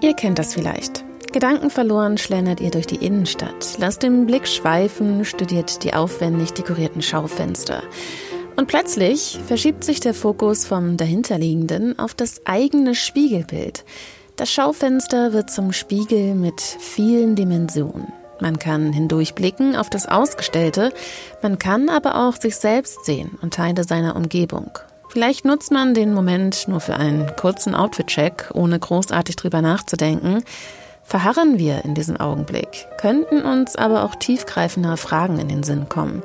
Ihr kennt das vielleicht. Gedankenverloren schlendert ihr durch die Innenstadt, lasst den Blick schweifen, studiert die aufwendig dekorierten Schaufenster. Und plötzlich verschiebt sich der Fokus vom dahinterliegenden auf das eigene Spiegelbild. Das Schaufenster wird zum Spiegel mit vielen Dimensionen. Man kann hindurchblicken auf das Ausgestellte, man kann aber auch sich selbst sehen und Teile seiner Umgebung. Vielleicht nutzt man den Moment nur für einen kurzen Outfit-Check, ohne großartig drüber nachzudenken. Verharren wir in diesem Augenblick, könnten uns aber auch tiefgreifende Fragen in den Sinn kommen.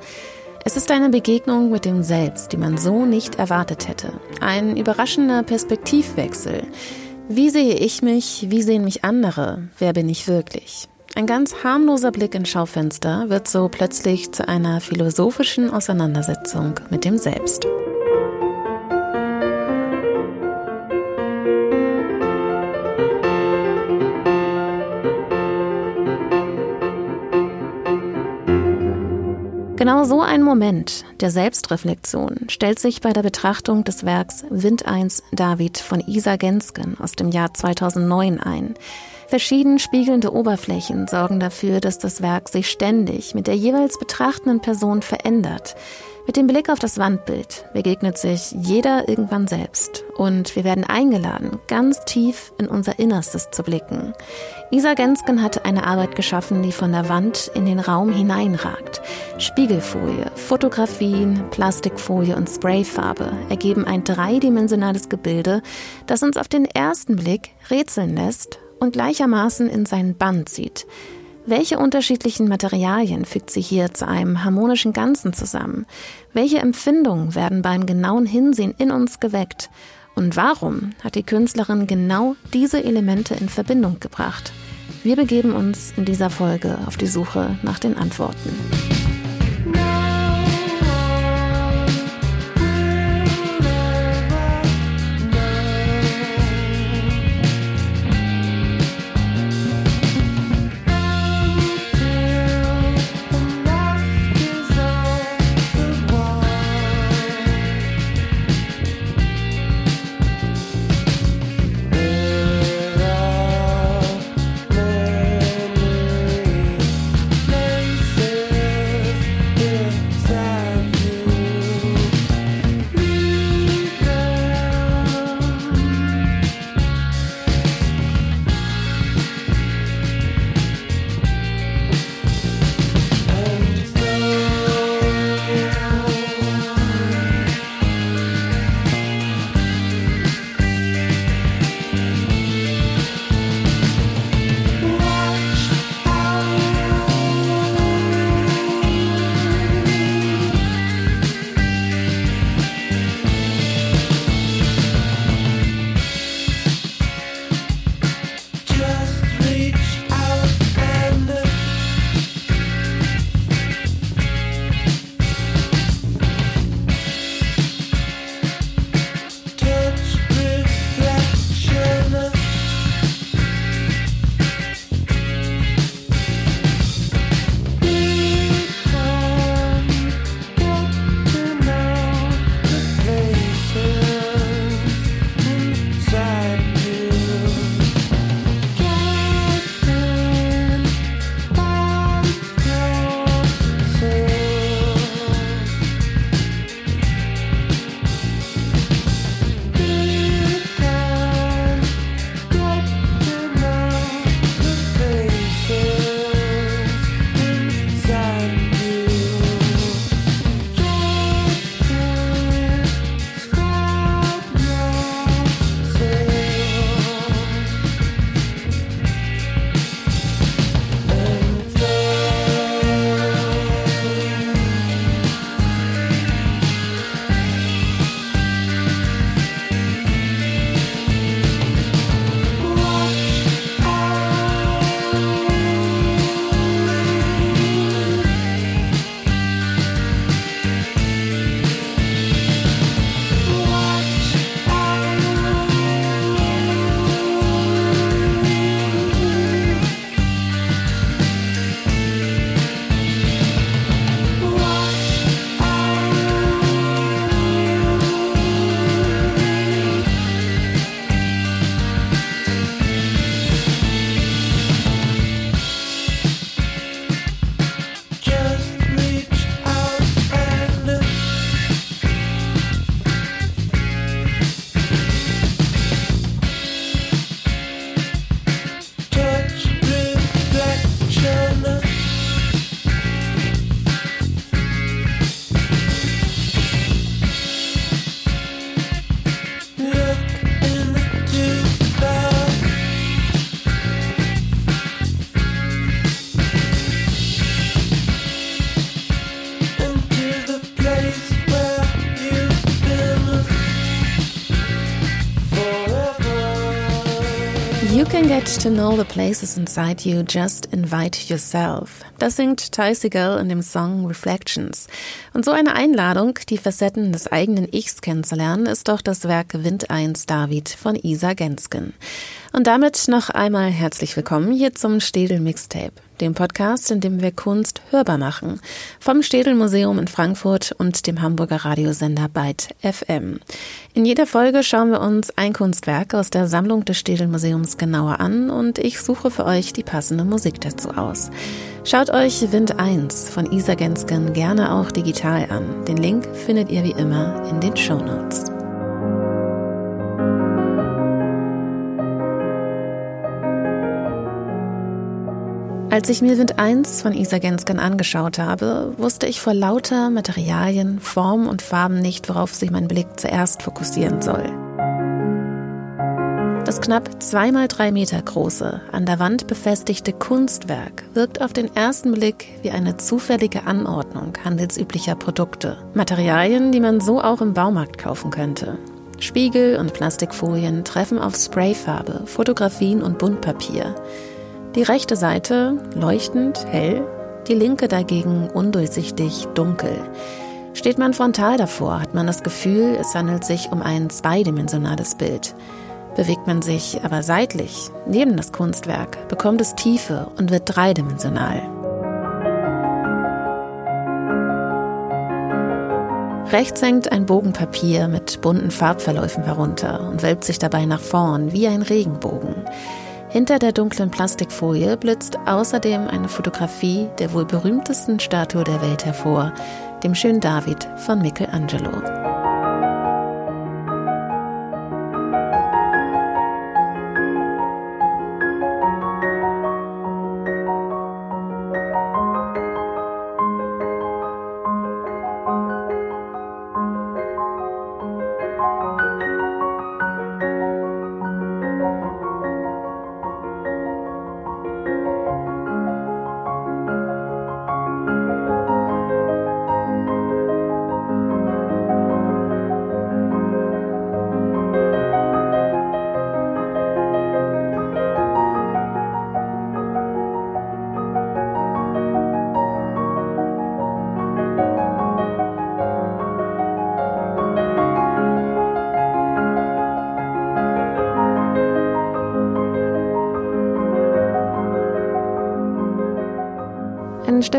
Es ist eine Begegnung mit dem Selbst, die man so nicht erwartet hätte. Ein überraschender Perspektivwechsel. Wie sehe ich mich? Wie sehen mich andere? Wer bin ich wirklich? Ein ganz harmloser Blick ins Schaufenster wird so plötzlich zu einer philosophischen Auseinandersetzung mit dem Selbst. Genau so ein Moment der Selbstreflexion stellt sich bei der Betrachtung des Werks Wind 1 David von Isa Gensken aus dem Jahr 2009 ein. Verschieden spiegelnde Oberflächen sorgen dafür, dass das Werk sich ständig mit der jeweils betrachtenden Person verändert. Mit dem Blick auf das Wandbild begegnet sich jeder irgendwann selbst und wir werden eingeladen, ganz tief in unser Innerstes zu blicken. Isa Gensken hat eine Arbeit geschaffen, die von der Wand in den Raum hineinragt. Spiegelfolie, Fotografien, Plastikfolie und Sprayfarbe ergeben ein dreidimensionales Gebilde, das uns auf den ersten Blick rätseln lässt und gleichermaßen in seinen Band zieht. Welche unterschiedlichen Materialien fügt sie hier zu einem harmonischen Ganzen zusammen? Welche Empfindungen werden beim genauen Hinsehen in uns geweckt? Und warum hat die Künstlerin genau diese Elemente in Verbindung gebracht? Wir begeben uns in dieser Folge auf die Suche nach den Antworten. To know the places inside you, just invite yourself. Das singt Ty Segall in dem Song Reflections. Und so eine Einladung, die Facetten des eigenen Ichs kennenzulernen, ist doch das Werk Wind 1 David von Isa Gensken. Und damit noch einmal herzlich willkommen hier zum Städel Mixtape, dem Podcast, in dem wir Kunst hörbar machen. Vom Städel Museum in Frankfurt und dem Hamburger Radiosender Byte FM. In jeder Folge schauen wir uns ein Kunstwerk aus der Sammlung des Städel Museums genauer an und ich suche für euch die passende Musik dazu aus. Schaut euch Wind 1 von Isa Gensken gerne auch digital an. Den Link findet ihr wie immer in den Show Notes. Als ich mir Wind 1 von Isa Gensken angeschaut habe, wusste ich vor lauter Materialien, Formen und Farben nicht, worauf sich mein Blick zuerst fokussieren soll. Das knapp zweimal drei Meter große, an der Wand befestigte Kunstwerk wirkt auf den ersten Blick wie eine zufällige Anordnung handelsüblicher Produkte. Materialien, die man so auch im Baumarkt kaufen könnte. Spiegel und Plastikfolien treffen auf Sprayfarbe, Fotografien und Buntpapier. Die rechte Seite leuchtend, hell, die linke dagegen undurchsichtig, dunkel. Steht man frontal davor, hat man das Gefühl, es handelt sich um ein zweidimensionales Bild. Bewegt man sich aber seitlich, neben das Kunstwerk, bekommt es Tiefe und wird dreidimensional. Rechts hängt ein Bogen Papier mit bunten Farbverläufen herunter und wölbt sich dabei nach vorn wie ein Regenbogen. Hinter der dunklen Plastikfolie blitzt außerdem eine Fotografie der wohl berühmtesten Statue der Welt hervor, dem schönen David von Michelangelo.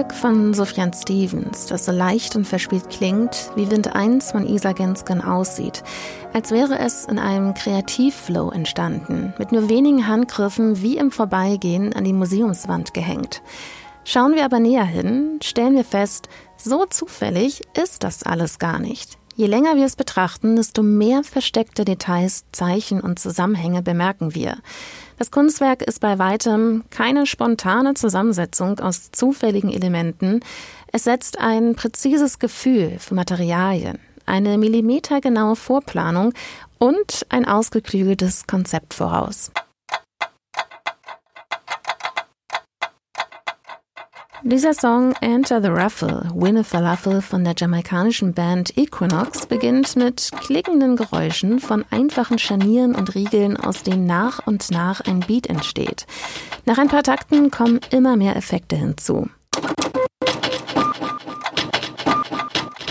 Stück von Sufjan Stevens, das so leicht und verspielt klingt, wie Wind 1 von Isa Gensken aussieht, als wäre es in einem Kreativflow entstanden, mit nur wenigen Handgriffen wie im Vorbeigehen an die Museumswand gehängt. Schauen wir aber näher hin, stellen wir fest, so zufällig ist das alles gar nicht. Je länger wir es betrachten, desto mehr versteckte Details, Zeichen und Zusammenhänge bemerken wir. Das Kunstwerk ist bei weitem keine spontane Zusammensetzung aus zufälligen Elementen. Es setzt ein präzises Gefühl für Materialien, eine millimetergenaue Vorplanung und ein ausgeklügeltes Konzept voraus. Dieser Song Enter the Ruffle, Win a Falafel von der jamaikanischen Band Equinox beginnt mit klickenden Geräuschen von einfachen Scharnieren und Riegeln, aus denen nach und nach ein Beat entsteht. Nach ein paar Takten kommen immer mehr Effekte hinzu.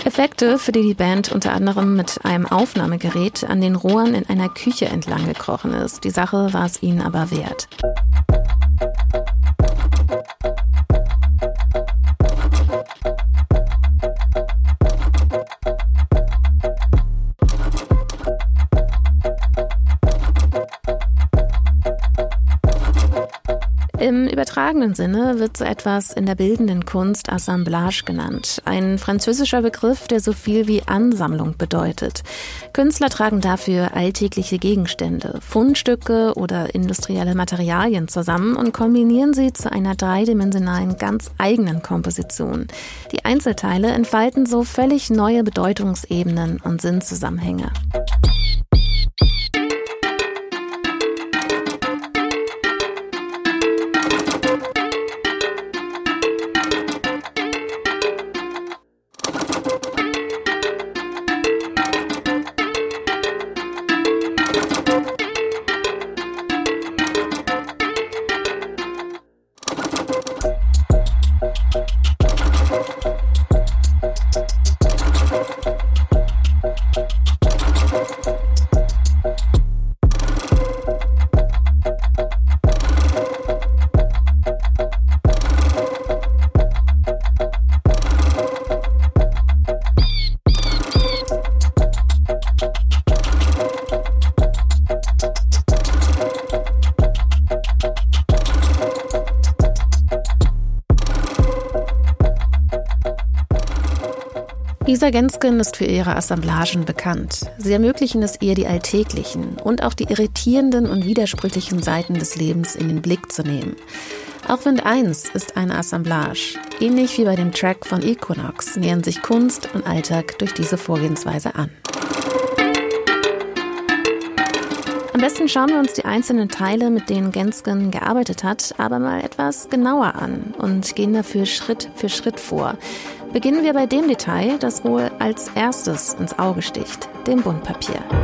Effekte, für die die Band unter anderem mit einem Aufnahmegerät an den Rohren in einer Küche entlang gekrochen ist. Die Sache war es ihnen aber wert. Thank you. Im übertragenen Sinne wird so etwas in der bildenden Kunst Assemblage genannt. Ein französischer Begriff, der so viel wie Ansammlung bedeutet. Künstler tragen dafür alltägliche Gegenstände, Fundstücke oder industrielle Materialien zusammen und kombinieren sie zu einer dreidimensionalen, ganz eigenen Komposition. Die Einzelteile entfalten so völlig neue Bedeutungsebenen und Sinnzusammenhänge. Isa Gensken ist für ihre Assemblagen bekannt. Sie ermöglichen es ihr, die alltäglichen und auch die irritierenden und widersprüchlichen Seiten des Lebens in den Blick zu nehmen. Auch Wind 1 ist eine Assemblage. Ähnlich wie bei dem Track von Equinox nähern sich Kunst und Alltag durch diese Vorgehensweise an. Am besten schauen wir uns die einzelnen Teile, mit denen Gensken gearbeitet hat, aber mal etwas genauer an und gehen dafür Schritt für Schritt vor. Beginnen wir bei dem Detail, das wohl als erstes ins Auge sticht, dem Buntpapier.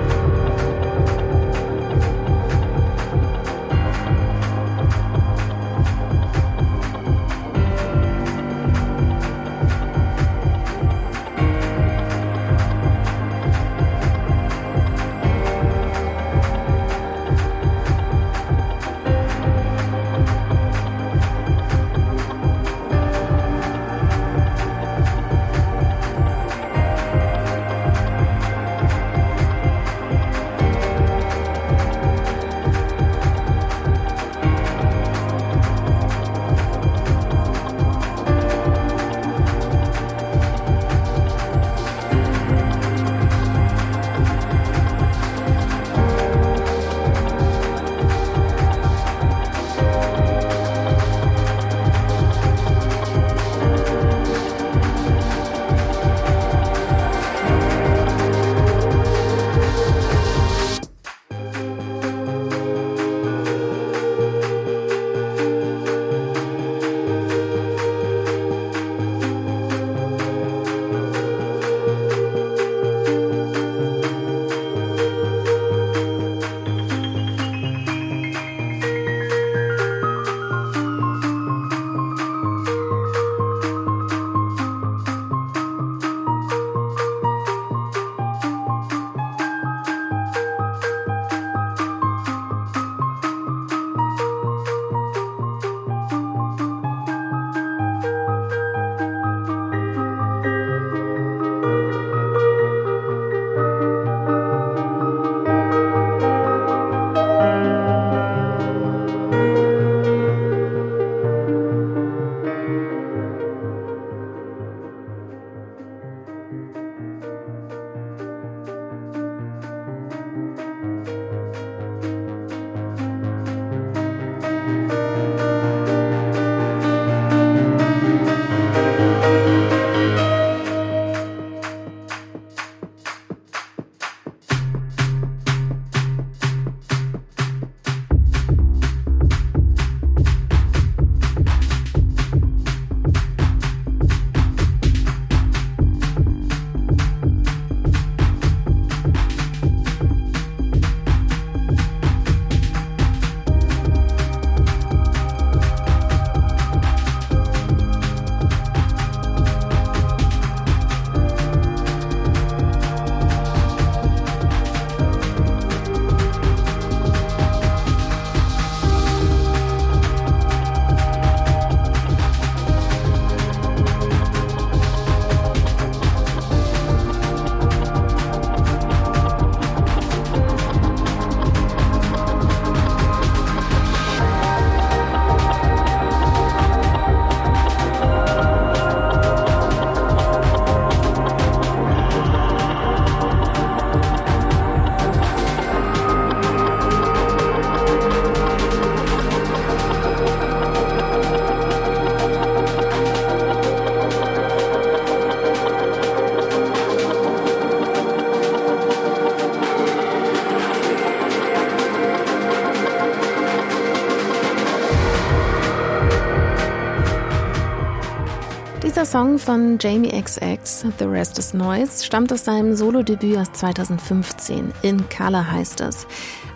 Song von Jamie XX, The Rest is Noise, stammt aus seinem Solo-Debüt aus 2015. In Color heißt es.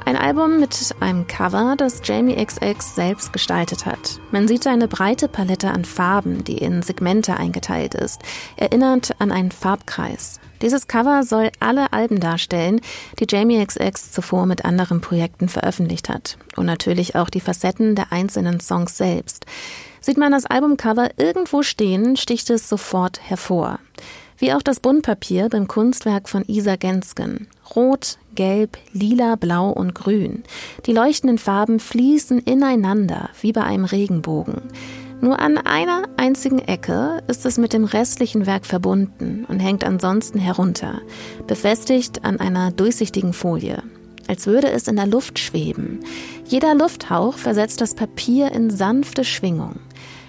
Ein Album mit einem Cover, das Jamie XX selbst gestaltet hat. Man sieht eine breite Palette an Farben, die in Segmente eingeteilt ist, erinnert an einen Farbkreis. Dieses Cover soll alle Alben darstellen, die Jamie XX zuvor mit anderen Projekten veröffentlicht hat. Und natürlich auch die Facetten der einzelnen Songs selbst. Sieht man das Albumcover irgendwo stehen, sticht es sofort hervor. Wie auch das Buntpapier beim Kunstwerk von Isa Gensken. Rot, Gelb, Lila, Blau und Grün. Die leuchtenden Farben fließen ineinander, wie bei einem Regenbogen. Nur an einer einzigen Ecke ist es mit dem restlichen Werk verbunden und hängt ansonsten herunter, befestigt an einer durchsichtigen Folie, als würde es in der Luft schweben. Jeder Lufthauch versetzt das Papier in sanfte Schwingung.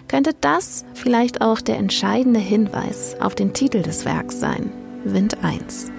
Könnte das vielleicht auch der entscheidende Hinweis auf den Titel des Werks sein? Wind 1.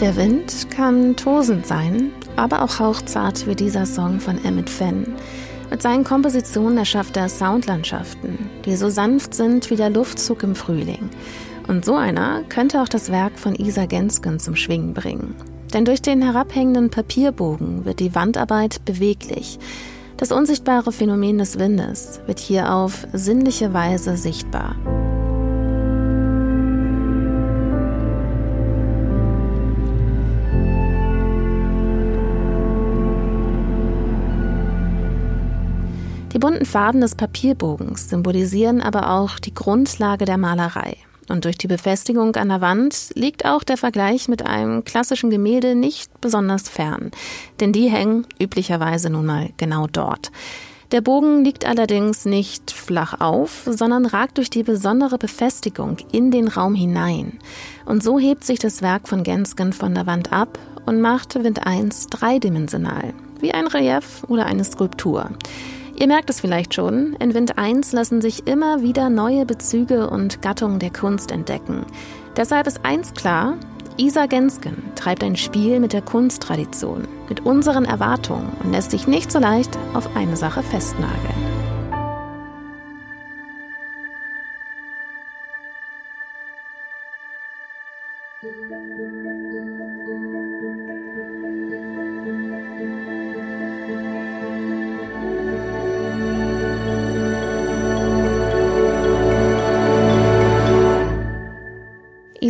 Der Wind kann tosend sein, aber auch hauchzart wie dieser Song von Emmett Fenn. Mit seinen Kompositionen erschafft er Soundlandschaften, die so sanft sind wie der Luftzug im Frühling. Und so einer könnte auch das Werk von Isa Gensken zum Schwingen bringen. Denn durch den herabhängenden Papierbogen wird die Wandarbeit beweglich. Das unsichtbare Phänomen des Windes wird hier auf sinnliche Weise sichtbar. Die bunten Farben des Papierbogens symbolisieren aber auch die Grundlage der Malerei. Und durch die Befestigung an der Wand liegt auch der Vergleich mit einem klassischen Gemälde nicht besonders fern, denn die hängen üblicherweise nun mal genau dort. Der Bogen liegt allerdings nicht flach auf, sondern ragt durch die besondere Befestigung in den Raum hinein. Und so hebt sich das Werk von Gensken von der Wand ab und macht Wind 1 dreidimensional, wie ein Relief oder eine Skulptur. Ihr merkt es vielleicht schon, in Wind 1 lassen sich immer wieder neue Bezüge und Gattungen der Kunst entdecken. Deshalb ist eins klar, Isa Gensken treibt ein Spiel mit der Kunsttradition, mit unseren Erwartungen und lässt sich nicht so leicht auf eine Sache festnageln.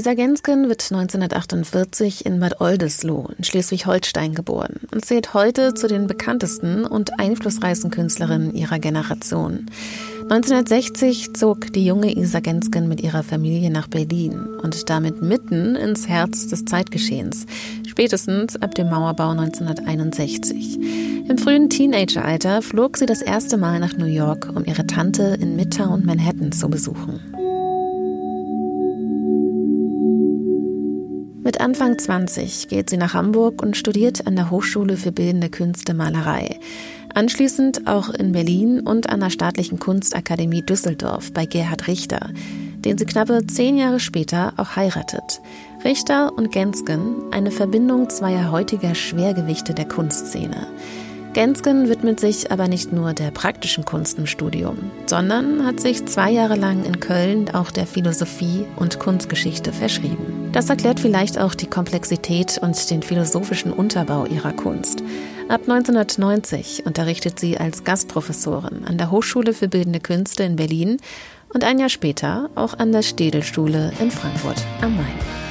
Isa Gensken wird 1948 in Bad Oldesloe in Schleswig-Holstein geboren und zählt heute zu den bekanntesten und einflussreichsten Künstlerinnen ihrer Generation. 1960 zog die junge Isa Gensken mit ihrer Familie nach Berlin und damit mitten ins Herz des Zeitgeschehens, spätestens ab dem Mauerbau 1961. Im frühen Teenageralter flog sie das erste Mal nach New York, um ihre Tante in Midtown Manhattan zu besuchen. Mit Anfang 20 geht sie nach Hamburg und studiert an der Hochschule für Bildende Künste Malerei. Anschließend auch in Berlin und an der Staatlichen Kunstakademie Düsseldorf bei Gerhard Richter, den sie knappe zehn Jahre später auch heiratet. Richter und Gensken, eine Verbindung zweier heutiger Schwergewichte der Kunstszene. Gensken widmet sich aber nicht nur der praktischen Kunst im Studium, sondern hat sich zwei Jahre lang in Köln auch der Philosophie und Kunstgeschichte verschrieben. Das erklärt vielleicht auch die Komplexität und den philosophischen Unterbau ihrer Kunst. Ab 1990 unterrichtet sie als Gastprofessorin an der Hochschule für Bildende Künste in Berlin und ein Jahr später auch an der Städelschule in Frankfurt am Main.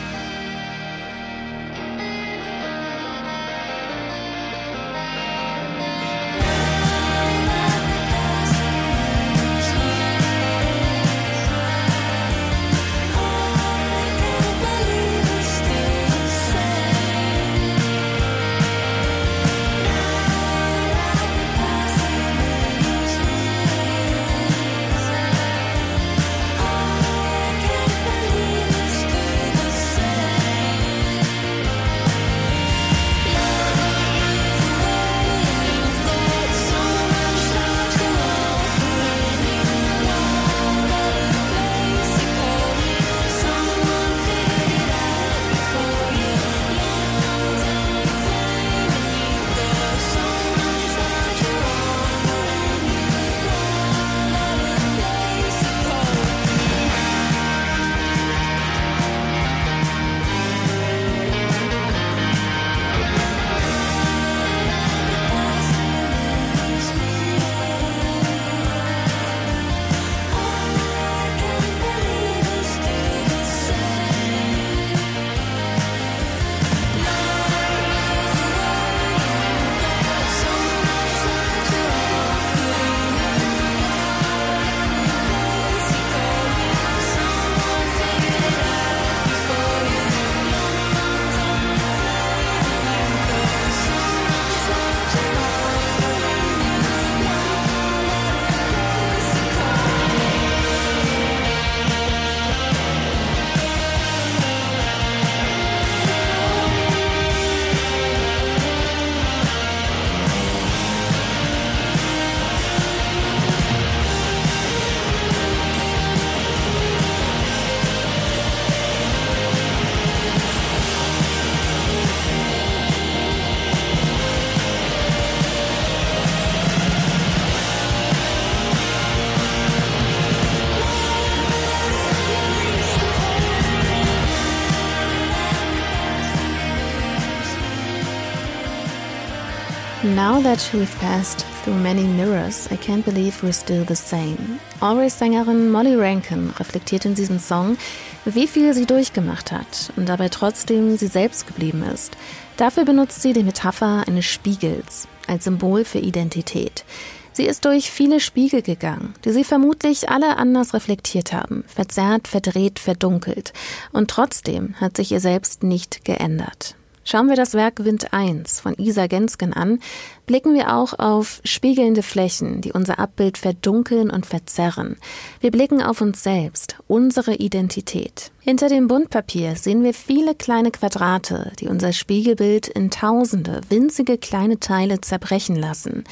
Now that we've passed through many mirrors, I can't believe we're still the same. Always-Sängerin Molly Rankin reflektiert in diesem Song, wie viel sie durchgemacht hat und dabei trotzdem sie selbst geblieben ist. Dafür benutzt sie die Metapher eines Spiegels als Symbol für Identität. Sie ist durch viele Spiegel gegangen, die sie vermutlich alle anders reflektiert haben, verzerrt, verdreht, verdunkelt. Und trotzdem hat sich ihr selbst nicht geändert. Schauen wir das Werk Wind 1 von Isa Gensken an, blicken wir auch auf spiegelnde Flächen, die unser Abbild verdunkeln und verzerren. Wir blicken auf uns selbst, unsere Identität. Hinter dem Buntpapier sehen wir viele kleine Quadrate, die unser Spiegelbild in tausende winzige kleine Teile zerbrechen lassen.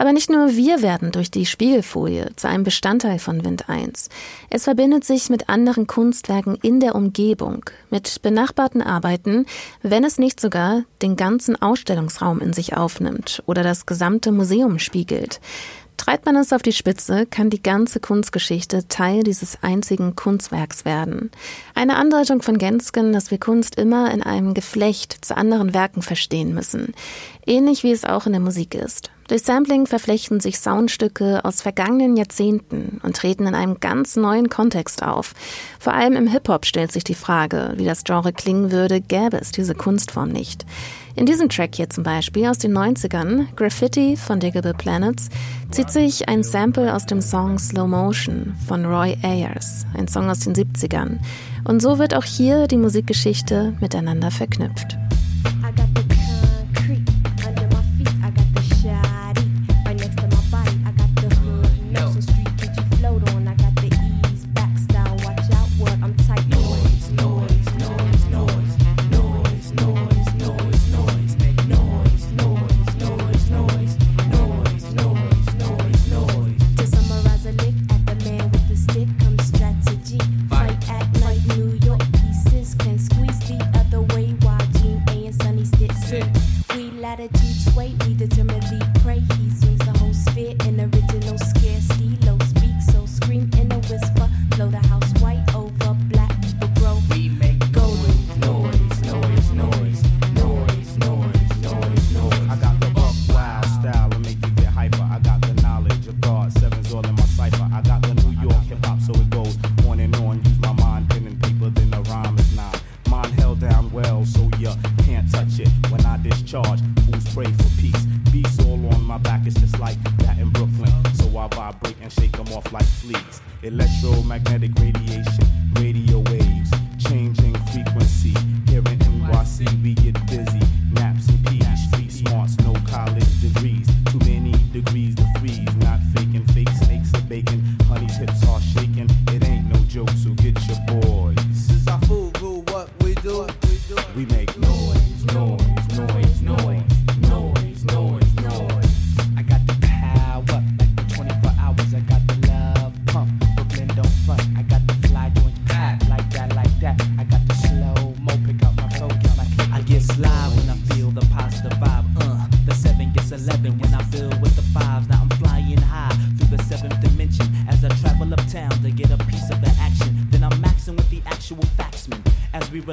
Aber nicht nur wir werden durch die Spiegelfolie zu einem Bestandteil von Wind 1. Es verbindet sich mit anderen Kunstwerken in der Umgebung, mit benachbarten Arbeiten, wenn es nicht sogar den ganzen Ausstellungsraum in sich aufnimmt oder das gesamte Museum spiegelt. Treibt man es auf die Spitze, kann die ganze Kunstgeschichte Teil dieses einzigen Kunstwerks werden. Eine Andeutung von Gensken, dass wir Kunst immer in einem Geflecht zu anderen Werken verstehen müssen. Ähnlich wie es auch in der Musik ist. Durch Sampling verflechten sich Soundstücke aus vergangenen Jahrzehnten und treten in einem ganz neuen Kontext auf. Vor allem im Hip-Hop stellt sich die Frage, wie das Genre klingen würde, gäbe es diese Kunstform nicht. In diesem Track hier zum Beispiel aus den 90ern, Graffiti von Diggable Planets, zieht sich ein Sample aus dem Song Slow Motion von Roy Ayers, ein Song aus den 70ern. Und so wird auch hier die Musikgeschichte miteinander verknüpft.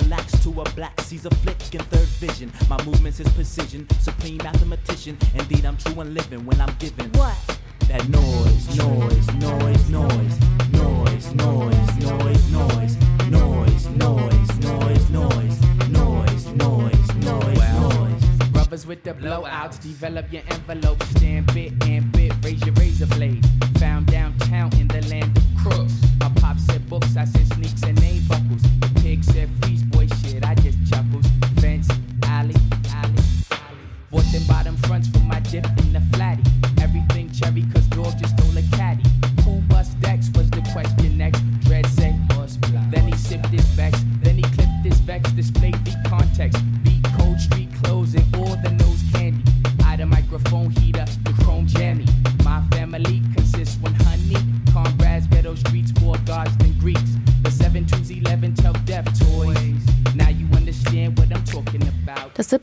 relaxed to a black sees a flick in third vision. My movements is precision, supreme mathematician. Indeed, I'm true and living when I'm giving. What? That noise, noise, noise, noise, noise, noise, noise, noise, noise, noise, noise, noise, noise, noise, noise, noise. Brothers with the blowouts, develop your envelope, stand bit and bit, raise your razor blade. Found downtown in the land of crooks. My pop said books, I said sneaks and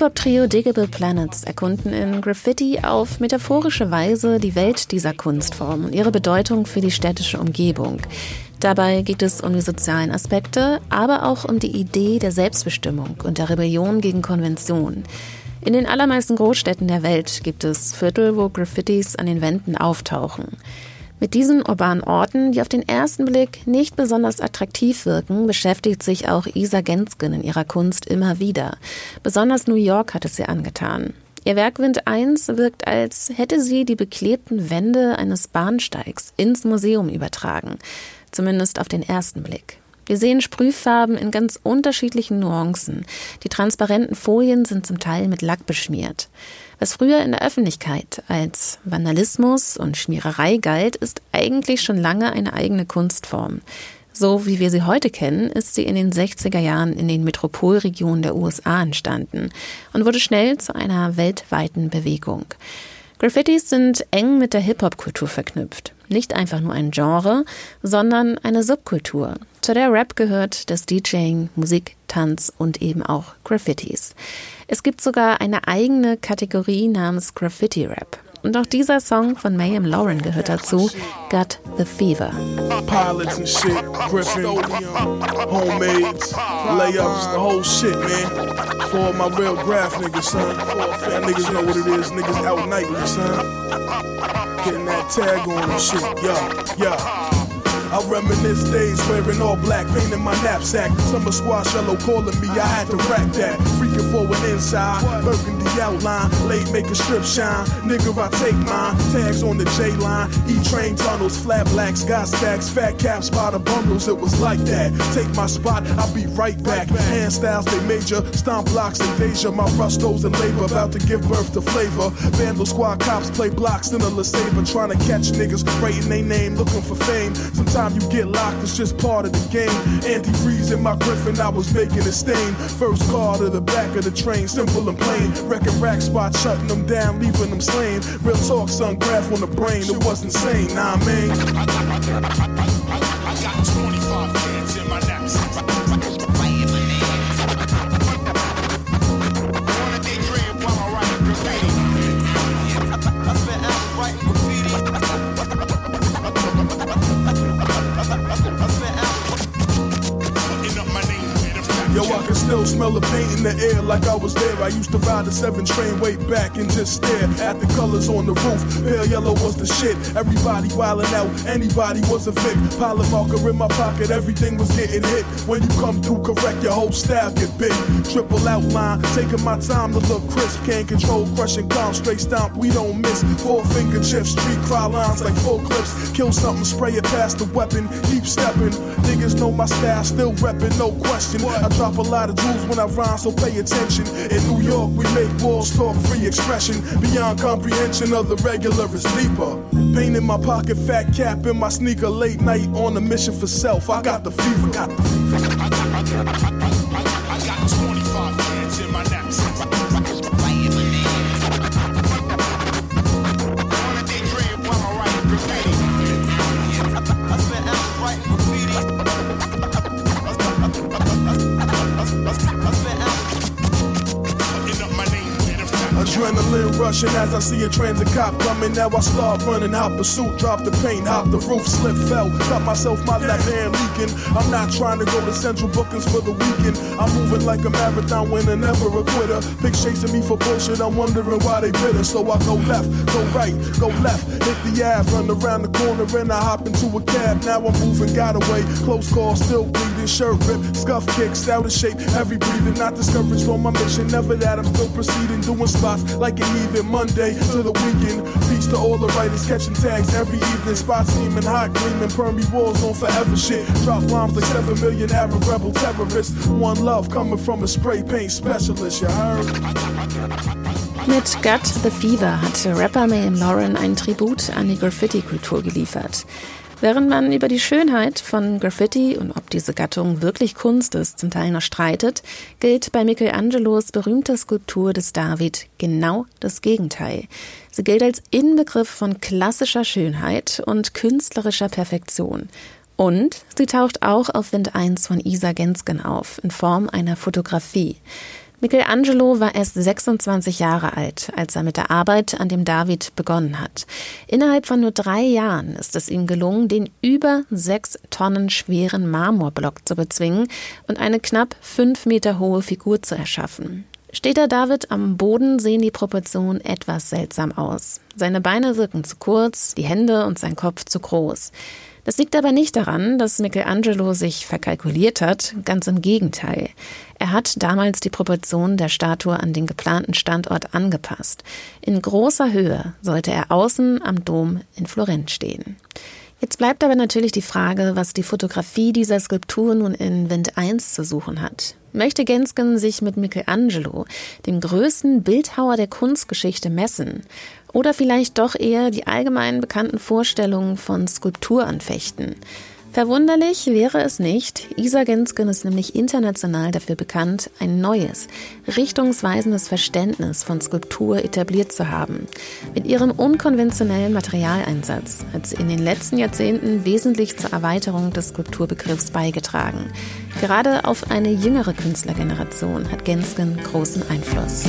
Hip-Hop-Trio Diggable Planets erkunden in Graffiti auf metaphorische Weise die Welt dieser Kunstform und ihre Bedeutung für die städtische Umgebung. Dabei geht es um die sozialen Aspekte, aber auch um die Idee der Selbstbestimmung und der Rebellion gegen Konventionen. In den allermeisten Großstädten der Welt gibt es Viertel, wo Graffitis an den Wänden auftauchen. Mit diesen urbanen Orten, die auf den ersten Blick nicht besonders attraktiv wirken, beschäftigt sich auch Isa Gensken in ihrer Kunst immer wieder. Besonders New York hat es ihr angetan. Ihr Werk Wind 1 wirkt, als hätte sie die beklebten Wände eines Bahnsteigs ins Museum übertragen. Zumindest auf den ersten Blick. Wir sehen Sprühfarben in ganz unterschiedlichen Nuancen. Die transparenten Folien sind zum Teil mit Lack beschmiert. Was früher in der Öffentlichkeit als Vandalismus und Schmiererei galt, ist eigentlich schon lange eine eigene Kunstform. So wie wir sie heute kennen, ist sie in den 60er Jahren in den Metropolregionen der USA entstanden und wurde schnell zu einer weltweiten Bewegung. Graffitis sind eng mit der Hip-Hop-Kultur verknüpft. Nicht einfach nur ein Genre, sondern eine Subkultur. Zu der Rap gehört das DJing, Musik, Tanz und eben auch Graffitis. Es gibt sogar eine eigene Kategorie namens Graffiti Rap. Und auch dieser Song von Mayhem Lauren gehört dazu, Got the Fever. Pilots and shit, Griffin, homemades, layups, the whole shit, man. For my real graph niggas, son. For niggas know what it is, niggas out nightly, son. Getting that tag on and shit, yo, yo. I reminisce days wearing all black, paint in my knapsack. Summer squash yellow calling me, I had to rack that. Freaking forward inside, burgundy outline, late make a strip shine. Nigga, I take mine. Tags on the J line, E train tunnels, flat blacks, got stacks, fat caps by bundles. It was like that. Take my spot, I'll be right back. Hand styles, they major, stomp blocks and deja. My rustos and labor about to give birth to flavor. Vandal squad cops play blocks in a LeSabre, trying to catch niggas, writing their name, looking for fame. Sometimes time you get locked, it's just part of the game. Antifreeze in my griffin, I was making a stain. First car to the back of the train, simple and plain. Wrecking rack spot, shutting them down, leaving them slain. Real talk, son. graph on the brain, it was insane, nah, man. I got 25 still smell the paint in the air like I was there. I used to ride the seven train way back and just stare at the colors on the roof. Pale yellow was the shit. Everybody wildin' out, anybody was a vic. Pilot marker in my pocket, everything was getting hit. When you come through correct, your whole staff get big. Triple outline, taking my time to look crisp. Can't control, crushing calm, straight stomp, we don't miss. Four finger chips, street cry lines like full clips. Kill something, spray it past the weapon, keep stepping. Niggas know my style, still reppin', no question. I drop a lot of jewels when I rhyme, so pay attention. In New York, we make walls talk free expression beyond comprehension of the regular is deeper. Pain in my pocket, fat cap in my sneaker, late night on a mission for self. I got the fever, got the fever. Adrenaline rushing as I see a transit cop coming. Now I start running, hop pursuit, drop the paint, hop the roof, slip, fell, cut myself, my left hand leaking. I'm not trying to go to central bookings for the weekend. I'm moving like a marathon winner, never a quitter. Pigs chasing me for bullshit, I'm wondering why they bitter. So I go left, go right, go left, hit the ass, run around the corner, and I hop into a cab. Now I'm moving, got away, close call, still bleeding, shirt rip, scuff kicks, out of shape, heavy breathing, not discouraged from my mission. Never that I'm still proceeding, doing spots like an even Monday to the weekend. Peace to all the writers catching tags every evening. Spots seeming hot, gleaming. Permy walls on forever shit. Drop bombs like 7 million Arab rebel terrorists. One love coming from a spray paint specialist, you heard? Mit Gut the Fever hat Rapper Mayhem Lauren ein Tribut an die Graffiti-Kultur geliefert. Während man über die Schönheit von Graffiti und ob diese Gattung wirklich Kunst ist, zum Teil noch streitet, gilt bei Michelangelos berühmter Skulptur des David genau das Gegenteil. Sie gilt als Inbegriff von klassischer Schönheit und künstlerischer Perfektion. Und sie taucht auch auf Wind 1 von Isa Gensken auf, in Form einer Fotografie. Michelangelo war erst 26 Jahre alt, als er mit der Arbeit an dem David begonnen hat. Innerhalb von nur drei Jahren ist es ihm gelungen, den über sechs Tonnen schweren Marmorblock zu bezwingen und eine knapp fünf Meter hohe Figur zu erschaffen. Steht der David am Boden, sehen die Proportionen etwas seltsam aus. Seine Beine wirken zu kurz, die Hände und sein Kopf zu groß. Das liegt aber nicht daran, dass Michelangelo sich verkalkuliert hat, ganz im Gegenteil. Er hat damals die Proportionen der Statue an den geplanten Standort angepasst. In großer Höhe sollte er außen am Dom in Florenz stehen. Jetzt bleibt aber natürlich die Frage, was die Fotografie dieser Skulptur nun in Wind 1 zu suchen hat. Möchte Gensken sich mit Michelangelo, dem größten Bildhauer der Kunstgeschichte, messen? Oder vielleicht doch eher die allgemein bekannten Vorstellungen von Skulptur anfechten. Verwunderlich wäre es nicht. Isa Gensken ist nämlich international dafür bekannt, ein neues, richtungsweisendes Verständnis von Skulptur etabliert zu haben. Mit ihrem unkonventionellen Materialeinsatz hat sie in den letzten Jahrzehnten wesentlich zur Erweiterung des Skulpturbegriffs beigetragen. Gerade auf eine jüngere Künstlergeneration hat Gensken großen Einfluss.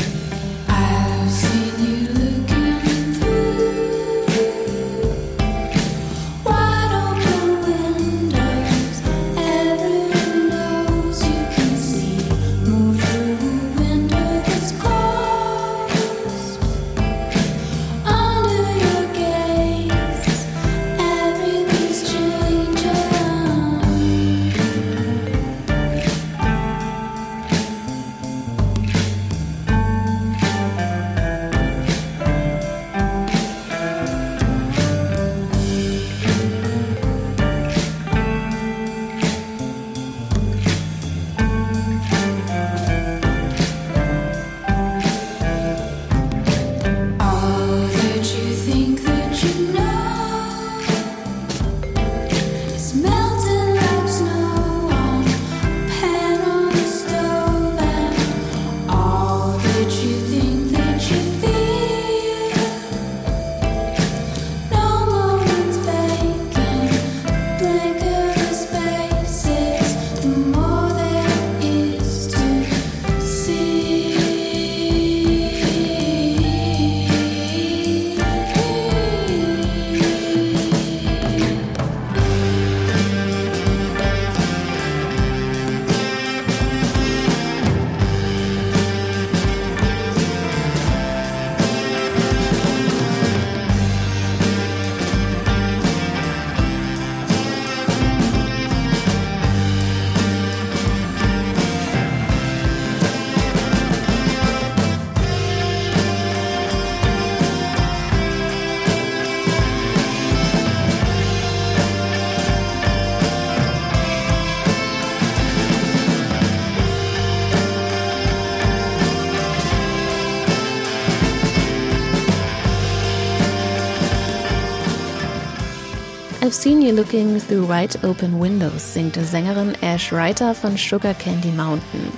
I've Seen You Looking Through Wide Open Windows singt Sängerin Ash Reiter von Sugar Candy Mountain.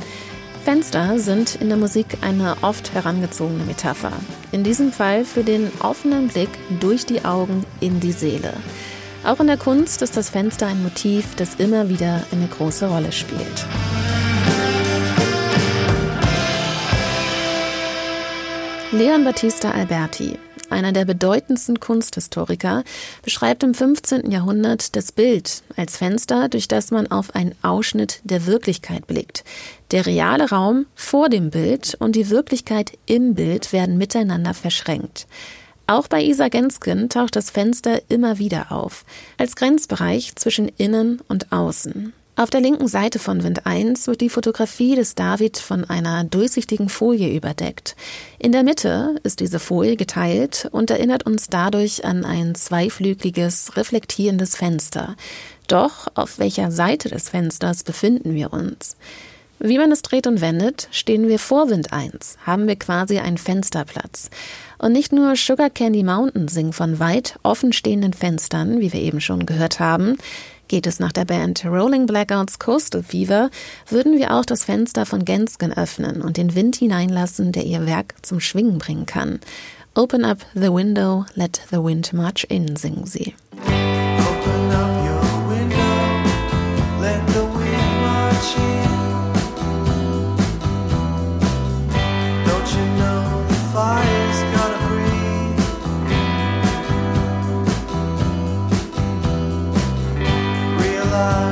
Fenster sind in der Musik eine oft herangezogene Metapher. In diesem Fall für den offenen Blick durch die Augen in die Seele. Auch in der Kunst ist das Fenster ein Motiv, das immer wieder eine große Rolle spielt. Leon Battista Alberti, einer der bedeutendsten Kunsthistoriker, beschreibt im 15. Jahrhundert das Bild als Fenster, durch das man auf einen Ausschnitt der Wirklichkeit blickt. Der reale Raum vor dem Bild und die Wirklichkeit im Bild werden miteinander verschränkt. Auch bei Isa Gensken taucht das Fenster immer wieder auf, als Grenzbereich zwischen innen und außen. Auf der linken Seite von Wind 1 wird die Fotografie des David von einer durchsichtigen Folie überdeckt. In der Mitte ist diese Folie geteilt und erinnert uns dadurch an ein zweiflügeliges, reflektierendes Fenster. Doch auf welcher Seite des Fensters befinden wir uns? Wie man es dreht und wendet, stehen wir vor Wind 1, haben wir quasi einen Fensterplatz. Und nicht nur Sugar Candy Mountain singen von weit offenstehenden Fenstern, wie wir eben schon gehört haben, Geht es nach der Band Rolling Blackouts Coastal Fever, würden wir auch das Fenster von Gensken öffnen und den Wind hineinlassen, der ihr Werk zum Schwingen bringen kann. Open up the window, let the wind march in, singen sie. falar.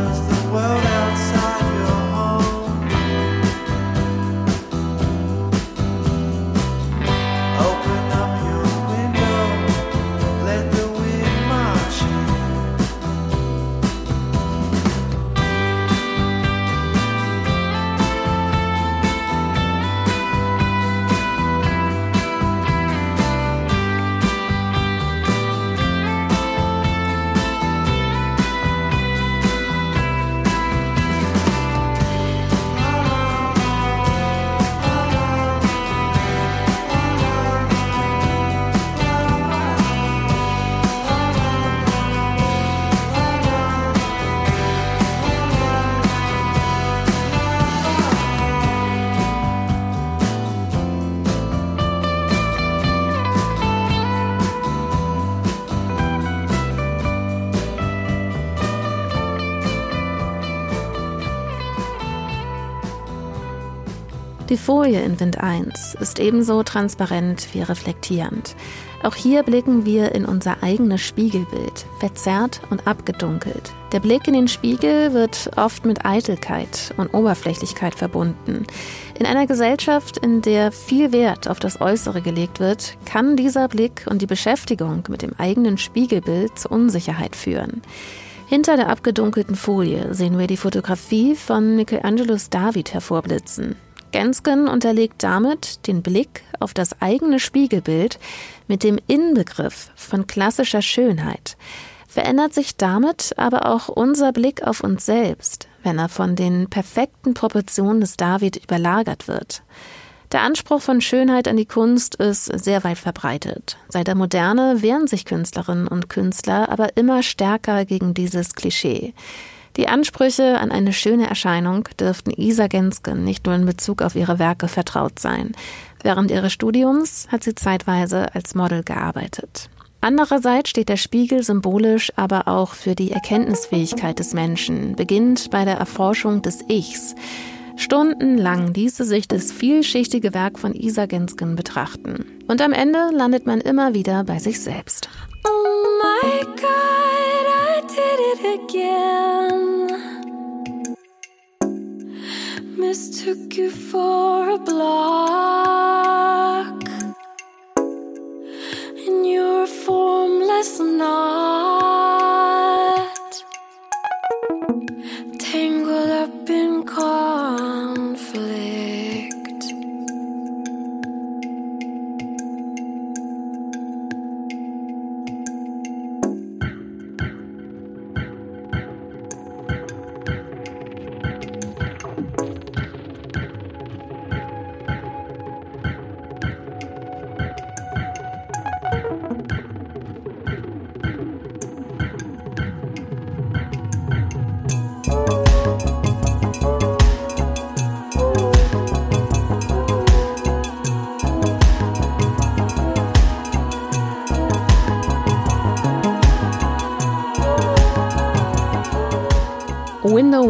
Die Folie in Wind 1 ist ebenso transparent wie reflektierend. Auch hier blicken wir in unser eigenes Spiegelbild, verzerrt und abgedunkelt. Der Blick in den Spiegel wird oft mit Eitelkeit und Oberflächlichkeit verbunden. In einer Gesellschaft, in der viel Wert auf das Äußere gelegt wird, kann dieser Blick und die Beschäftigung mit dem eigenen Spiegelbild zu Unsicherheit führen. Hinter der abgedunkelten Folie sehen wir die Fotografie von Michelangelos David hervorblitzen. Gensken unterlegt damit den Blick auf das eigene Spiegelbild mit dem Inbegriff von klassischer Schönheit. Verändert sich damit aber auch unser Blick auf uns selbst, wenn er von den perfekten Proportionen des David überlagert wird. Der Anspruch von Schönheit an die Kunst ist sehr weit verbreitet. Seit der Moderne wehren sich Künstlerinnen und Künstler aber immer stärker gegen dieses Klischee. Die Ansprüche an eine schöne Erscheinung dürften Isa Gensken nicht nur in Bezug auf ihre Werke vertraut sein. Während ihres Studiums hat sie zeitweise als Model gearbeitet. Andererseits steht der Spiegel symbolisch aber auch für die Erkenntnisfähigkeit des Menschen, beginnt bei der Erforschung des Ichs. Stundenlang ließe sich das vielschichtige Werk von Isa Gensken betrachten. Und am Ende landet man immer wieder bei sich selbst. Oh my God, Mistook you for a block, and you're a formless knot,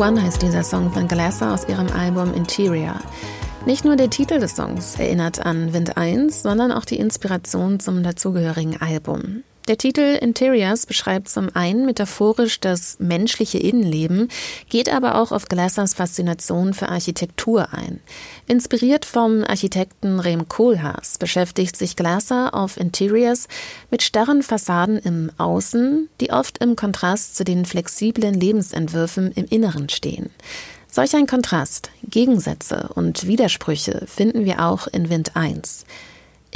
One heißt dieser Song von Glasser aus ihrem Album Interior. Nicht nur der Titel des Songs erinnert an Wind 1, sondern auch die Inspiration zum dazugehörigen Album. Der Titel Interiors beschreibt zum einen metaphorisch das menschliche Innenleben, geht aber auch auf Glassers Faszination für Architektur ein. Inspiriert vom Architekten Rem Koolhaas beschäftigt sich Glasser auf Interiors mit starren Fassaden im Außen, die oft im Kontrast zu den flexiblen Lebensentwürfen im Inneren stehen. Solch ein Kontrast, Gegensätze und Widersprüche finden wir auch in Wind 1.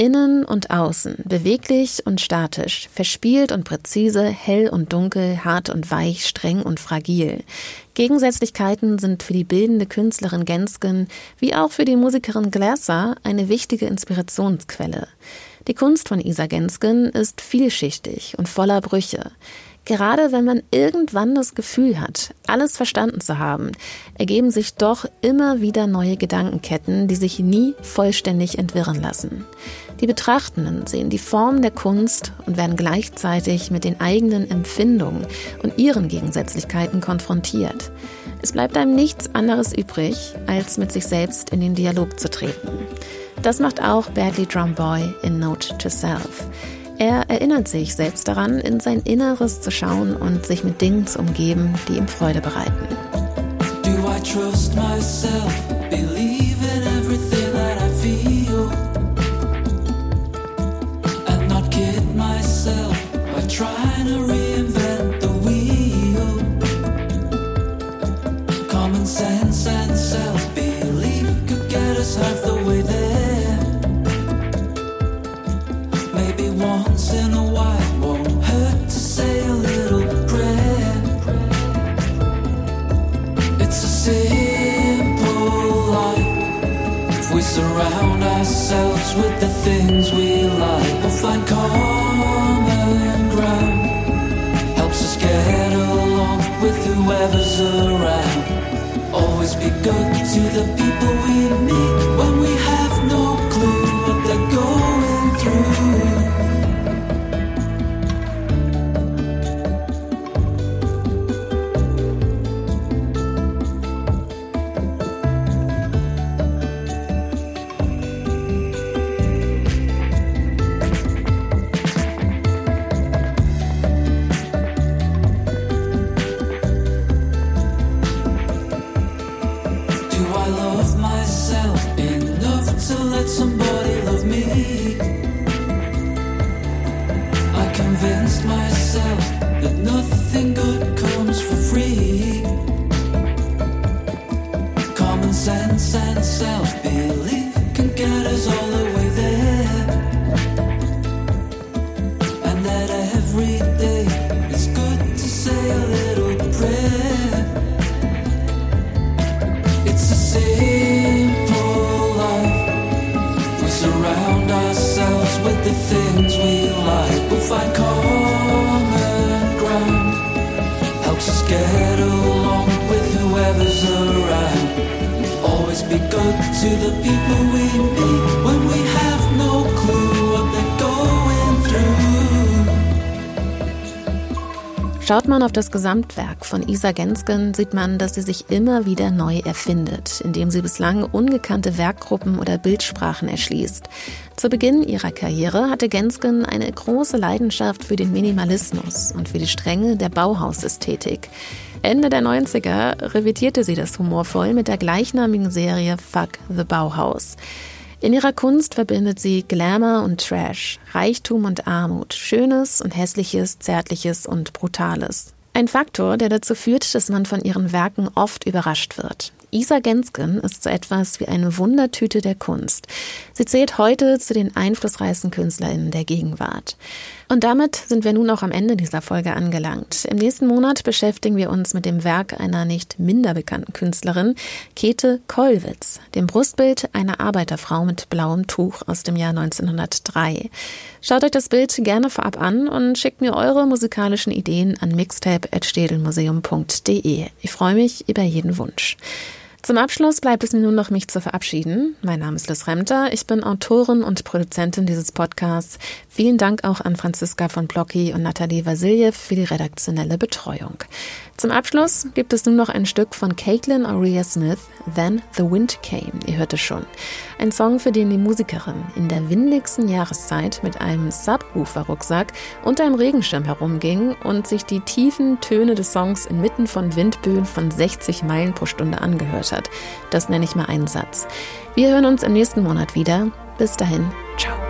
Innen und außen, beweglich und statisch, verspielt und präzise, hell und dunkel, hart und weich, streng und fragil. Gegensätzlichkeiten sind für die bildende Künstlerin Gensken wie auch für die Musikerin Glasser eine wichtige Inspirationsquelle. Die Kunst von Isa Gensken ist vielschichtig und voller Brüche. Gerade wenn man irgendwann das Gefühl hat, alles verstanden zu haben, ergeben sich doch immer wieder neue Gedankenketten, die sich nie vollständig entwirren lassen. Die Betrachtenden sehen die Form der Kunst und werden gleichzeitig mit den eigenen Empfindungen und ihren Gegensätzlichkeiten konfrontiert. Es bleibt einem nichts anderes übrig, als mit sich selbst in den Dialog zu treten. Das macht auch Badly Drum Boy in Note to Self. Er erinnert sich selbst daran, in sein Inneres zu schauen und sich mit Dingen zu umgeben, die ihm Freude bereiten. Do I trust myself? Believe to the around. Always be good to the people we meet when we have no clue what they're going through. Schaut man auf das Gesamtwerk von Isa Gensken, sieht man, dass sie sich immer wieder neu erfindet, indem sie bislang ungekannte Werkgruppen oder Bildsprachen erschließt. Zu Beginn ihrer Karriere hatte Gensken eine große Leidenschaft für den Minimalismus und für die Strenge der Bauhausästhetik. Ende der 90er revidierte sie das humorvoll mit der gleichnamigen Serie Fuck the Bauhaus. In ihrer Kunst verbindet sie Glamour und Trash, Reichtum und Armut, Schönes und Hässliches, Zärtliches und Brutales. Ein Faktor, der dazu führt, dass man von ihren Werken oft überrascht wird. Isa Gensken ist so etwas wie eine Wundertüte der Kunst. Sie zählt heute zu den einflussreichsten KünstlerInnen der Gegenwart. Und damit sind wir nun auch am Ende dieser Folge angelangt. Im nächsten Monat beschäftigen wir uns mit dem Werk einer nicht minder bekannten Künstlerin, Käthe Kollwitz, dem Brustbild einer Arbeiterfrau mit blauem Tuch aus dem Jahr 1903. Schaut euch das Bild gerne vorab an und schickt mir eure musikalischen Ideen an mixtape.städelmuseum.de. Ich freue mich über jeden Wunsch. Zum Abschluss bleibt es mir nun noch, mich zu verabschieden. Mein Name ist Liz Remter. Ich bin Autorin und Produzentin dieses Podcasts. Vielen Dank auch an Franziska von Blocky und Nathalie Vasiljev für die redaktionelle Betreuung. Zum Abschluss gibt es nun noch ein Stück von Caitlin Aurea Smith, Then the Wind Came. Ihr hört es schon. Ein Song, für den die Musikerin in der windigsten Jahreszeit mit einem Subwoofer-Rucksack und einem Regenschirm herumging und sich die tiefen Töne des Songs inmitten von Windböen von 60 Meilen pro Stunde angehört hat. Das nenne ich mal einen Satz. Wir hören uns im nächsten Monat wieder. Bis dahin, ciao.